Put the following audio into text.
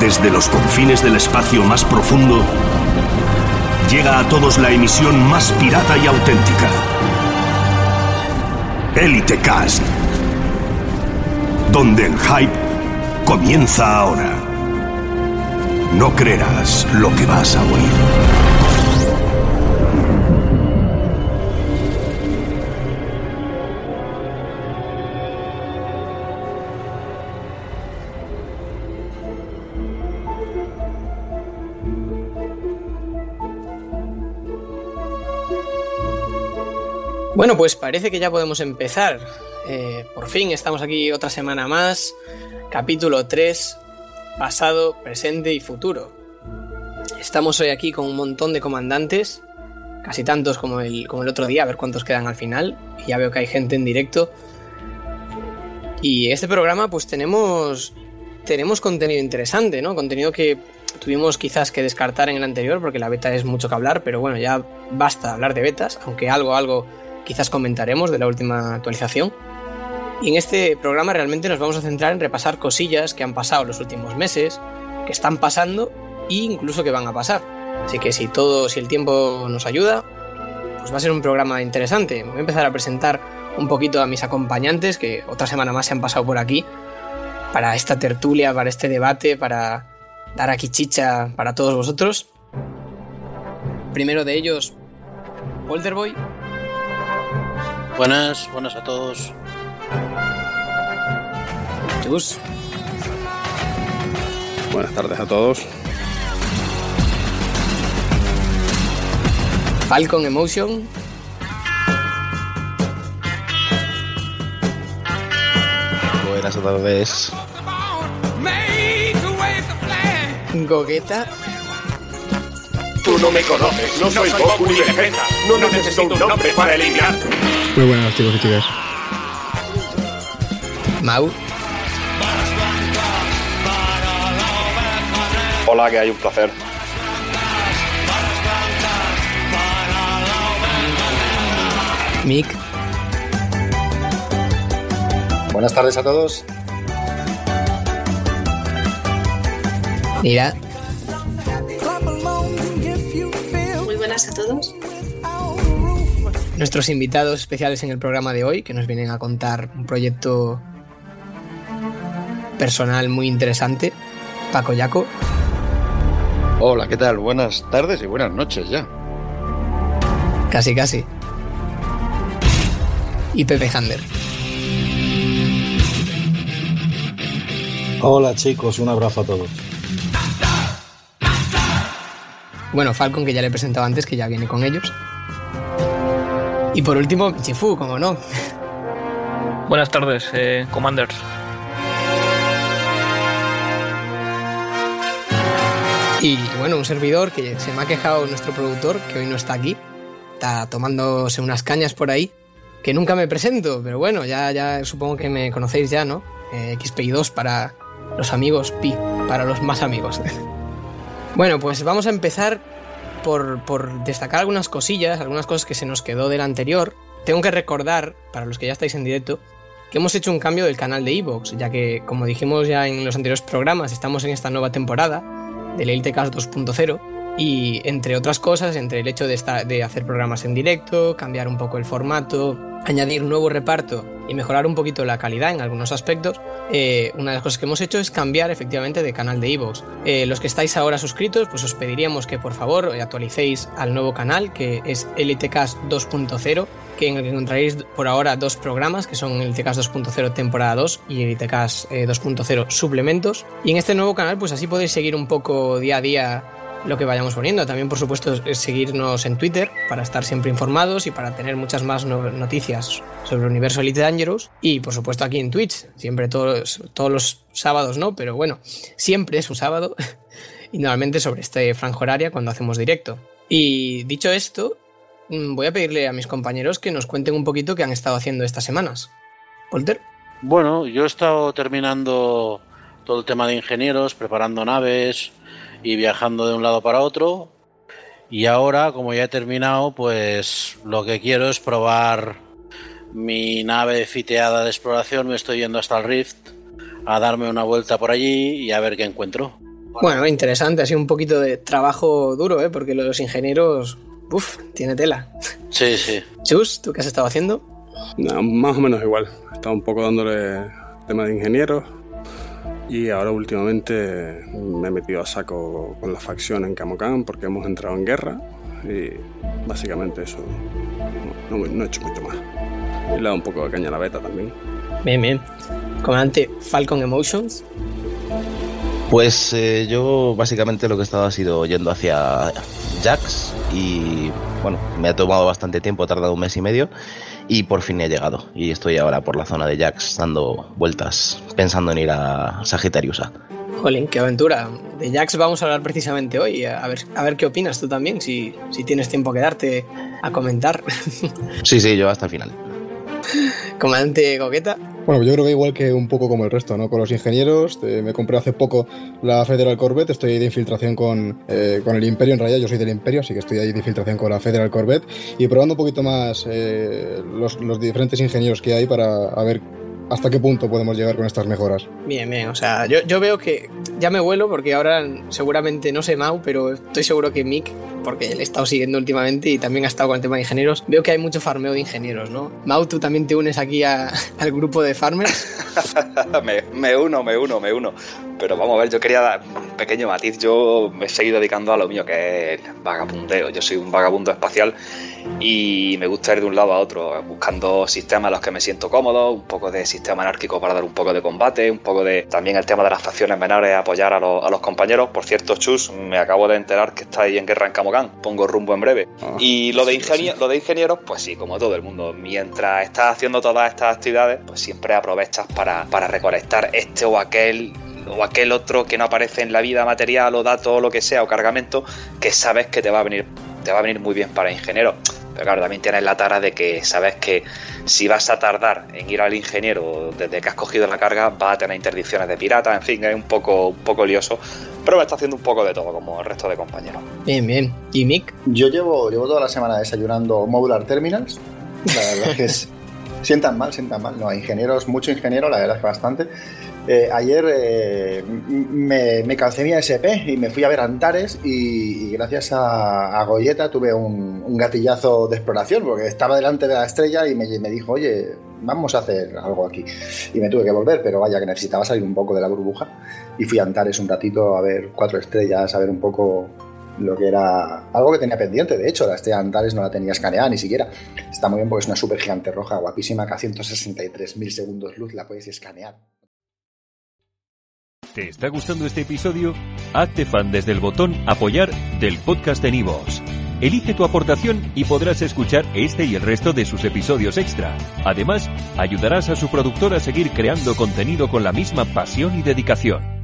Desde los confines del espacio más profundo, llega a todos la emisión más pirata y auténtica. Elite Cast. Donde el hype comienza ahora. No creerás lo que vas a oír. Bueno, pues parece que ya podemos empezar. Eh, por fin estamos aquí otra semana más. Capítulo 3, pasado, presente y futuro. Estamos hoy aquí con un montón de comandantes, casi tantos como el, como el otro día, a ver cuántos quedan al final. Ya veo que hay gente en directo. Y este programa pues tenemos, tenemos contenido interesante, ¿no? Contenido que tuvimos quizás que descartar en el anterior porque la beta es mucho que hablar, pero bueno, ya basta hablar de betas, aunque algo, algo quizás comentaremos de la última actualización. Y en este programa realmente nos vamos a centrar en repasar cosillas que han pasado los últimos meses, que están pasando e incluso que van a pasar. Así que si todo, si el tiempo nos ayuda, pues va a ser un programa interesante. Voy a empezar a presentar un poquito a mis acompañantes que otra semana más se han pasado por aquí para esta tertulia, para este debate, para dar aquí chicha para todos vosotros. Primero de ellos, Polterboy. Buenas, buenas a todos. Chus. Buenas tardes a todos. Falcon Emotion. Buenas tardes. Gogueta. Tú no me conoces, no soy Goku ni Vegeta. No necesito un nombre para eliminar. Muy buenas chicos y chicas. Mau. Hola, que hay un placer. Mick. Buenas tardes a todos. Mira. Muy buenas a todos. Nuestros invitados especiales en el programa de hoy, que nos vienen a contar un proyecto personal muy interesante. Paco Yaco. Hola, ¿qué tal? Buenas tardes y buenas noches ya. Casi, casi. Y Pepe Hander. Hola chicos, un abrazo a todos. Bueno, Falcon, que ya le he presentado antes, que ya viene con ellos. Y por último, Chifu, como no. Buenas tardes, eh, Commanders. Y bueno, un servidor que se me ha quejado nuestro productor, que hoy no está aquí. Está tomándose unas cañas por ahí. Que nunca me presento, pero bueno, ya, ya supongo que me conocéis ya, ¿no? Eh, XPI2 para los amigos, Pi para los más amigos. bueno, pues vamos a empezar por, destacar algunas cosillas, algunas cosas que se nos quedó del anterior. Tengo que recordar, para los que ya estáis en directo, que hemos hecho un cambio del canal de Evox, ya que, como dijimos ya en los anteriores programas, estamos en esta nueva temporada del Elitecast 2.0 y entre otras cosas, entre el hecho de, estar, de hacer programas en directo, cambiar un poco el formato, añadir nuevo reparto y mejorar un poquito la calidad en algunos aspectos, eh, una de las cosas que hemos hecho es cambiar efectivamente de canal de iVoox. Eh, los que estáis ahora suscritos, pues os pediríamos que por favor actualicéis al nuevo canal que es Elitecast 2.0 que en el que encontraréis por ahora dos programas que son Elitecast 2.0 temporada 2 y Elitecast eh, 2.0 suplementos. Y en este nuevo canal pues así podéis seguir un poco día a día lo que vayamos poniendo. También, por supuesto, es seguirnos en Twitter para estar siempre informados y para tener muchas más no- noticias sobre el universo Elite Dangerous. Y, por supuesto, aquí en Twitch, siempre todos, todos los sábados, ¿no? Pero bueno, siempre es un sábado y normalmente sobre este franja horaria cuando hacemos directo. Y dicho esto, mm, voy a pedirle a mis compañeros que nos cuenten un poquito qué han estado haciendo estas semanas. Polter. Bueno, yo he estado terminando todo el tema de ingenieros, preparando naves y viajando de un lado para otro. Y ahora, como ya he terminado, pues lo que quiero es probar mi nave fiteada de exploración. Me estoy yendo hasta el Rift a darme una vuelta por allí y a ver qué encuentro. Bueno, interesante, ha sido un poquito de trabajo duro, ¿eh? porque los ingenieros, uff, tiene tela. Sí, sí. Chus, ¿tú qué has estado haciendo? No, más o menos igual. He estado un poco dándole tema de ingenieros y ahora últimamente me he metido a saco con la facción en Camocan porque hemos entrado en guerra y básicamente eso. No, no- no he hecho mucho más. Y le he dado un poco de caña a la beta también. Bien, bien. Comandante Falcon Emotions. Pues eh, yo básicamente lo que he estado ha sido yendo hacia Jax y bueno, me ha tomado bastante tiempo, ha tardado un mes y medio y por fin he llegado y estoy ahora por la zona de Jax dando vueltas pensando en ir a Sagittariusa. Jolín, qué aventura. De Jax vamos a hablar precisamente hoy. A ver, a ver qué opinas tú también, si, si tienes tiempo que darte a comentar. Sí, sí, yo hasta el final. Comandante Coqueta. Bueno, yo creo que igual que un poco como el resto, ¿no? Con los ingenieros, eh, me compré hace poco la Federal Corvette, estoy de infiltración con, eh, con el Imperio, en realidad yo soy del Imperio, así que estoy ahí de infiltración con la Federal Corvette y probando un poquito más eh, los, los diferentes ingenieros que hay para ver hasta qué punto podemos llegar con estas mejoras. Bien, bien. O sea, yo, yo veo que ya me vuelo porque ahora seguramente no sé Mau, pero estoy seguro que Mick, porque le he estado siguiendo últimamente y también ha estado con el tema de ingenieros, veo que hay mucho farmeo de ingenieros, ¿no? Mau, tú también te unes aquí a- al grupo de farmers. me, me uno, me uno, me uno. Pero vamos a ver, yo quería dar un pequeño matiz. Yo me he seguido dedicando a lo mío, que es vagabundeo. Yo soy un vagabundo espacial y me gusta ir de un lado a otro, buscando sistemas en los que me siento cómodo, un poco de sistema anárquico para dar un poco de combate, un poco de también el tema de las facciones menores, apoyar a, los- a los compañeros. Por cierto, Chus, me acabo de enterar que estáis en guerra en Pongo rumbo en breve. Y lo de, lo de ingenieros, pues sí, como todo el mundo, mientras estás haciendo todas estas actividades, pues siempre aprovechas para, para recolectar este o aquel o aquel otro que no aparece en la vida material o dato o lo que sea o cargamento que sabes que te va a venir te va a venir muy bien para ingeniero pero claro también tienes la tara de que sabes que si vas a tardar en ir al ingeniero desde que has cogido la carga vas a tener interdicciones de piratas en fin es un poco un poco lioso pero me está haciendo un poco de todo como el resto de compañeros Bien, bien. ¿Y Mick? Yo llevo, llevo toda la semana desayunando modular terminals. La verdad es que es- sientan mal, sientan mal. No, ingenieros, mucho ingeniero, la verdad es que bastante. Eh, ayer eh, me, me calcé mi SP y me fui a ver Antares y, y gracias a, a Goyeta tuve un, un gatillazo de exploración porque estaba delante de la estrella y me, me dijo, oye, vamos a hacer algo aquí. Y me tuve que volver, pero vaya que necesitaba salir un poco de la burbuja y fui a Antares un ratito a ver cuatro estrellas, a ver un poco lo que era algo que tenía pendiente. De hecho, la estrella Antares no la tenía escaneada ni siquiera. Está muy bien porque es una super gigante roja, guapísima, que a 163.000 segundos luz la puedes escanear. ¿Te está gustando este episodio? Hazte fan desde el botón Apoyar del podcast de Nivos. Elige tu aportación y podrás escuchar este y el resto de sus episodios extra. Además, ayudarás a su productor a seguir creando contenido con la misma pasión y dedicación.